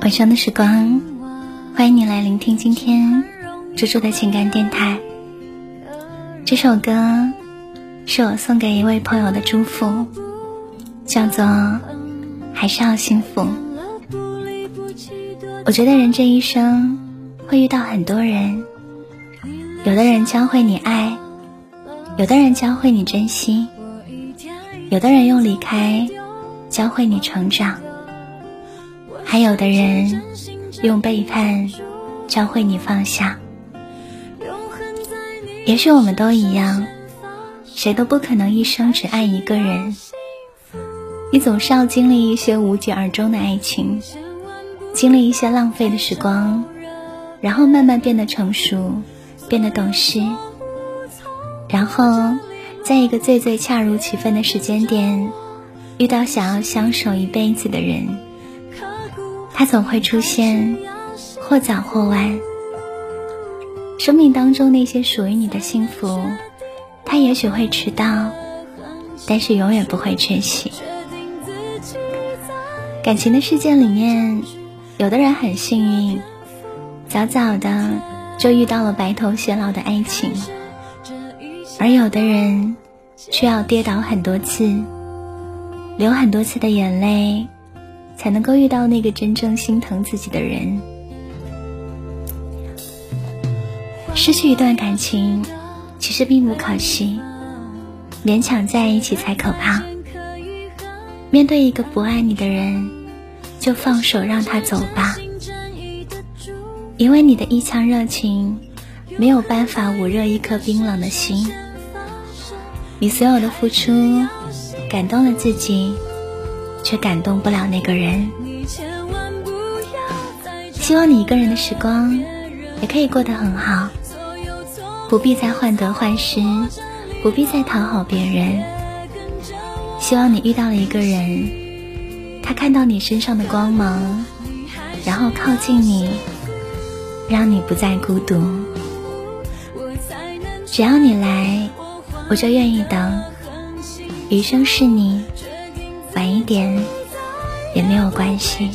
晚上的时光，欢迎你来聆听今天猪猪的情感电台。这首歌是我送给一位朋友的祝福，叫做“还是要幸福”。我觉得人这一生会遇到很多人，有的人教会你爱，有的人教会你珍惜，有的人用离开教会你成长。还有的人用背叛教会你放下，也许我们都一样，谁都不可能一生只爱一个人。你总是要经历一些无疾而终的爱情，经历一些浪费的时光，然后慢慢变得成熟，变得懂事，然后在一个最最恰如其分的时间点，遇到想要相守一辈子的人。他总会出现，或早或晚。生命当中那些属于你的幸福，他也许会迟到，但是永远不会缺席。感情的世界里面，有的人很幸运，早早的就遇到了白头偕老的爱情，而有的人却要跌倒很多次，流很多次的眼泪。才能够遇到那个真正心疼自己的人。失去一段感情，其实并不可惜，勉强在一起才可怕。面对一个不爱你的人，就放手让他走吧。因为你的一腔热情，没有办法捂热一颗冰冷的心。你所有的付出，感动了自己。却感动不了那个人。希望你一个人的时光也可以过得很好，不必再患得患失，不必再讨好别人。希望你遇到了一个人，他看到你身上的光芒，然后靠近你，让你不再孤独。只要你来，我就愿意等。余生是你。晚一点也没有关系。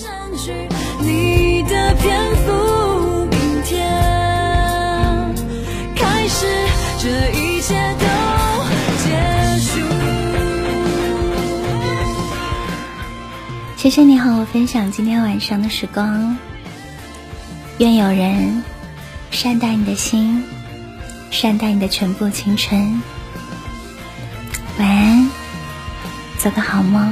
谢谢你和我分享今天晚上的时光。愿有人善待你的心，善待你的全部青春。晚安。做个好梦。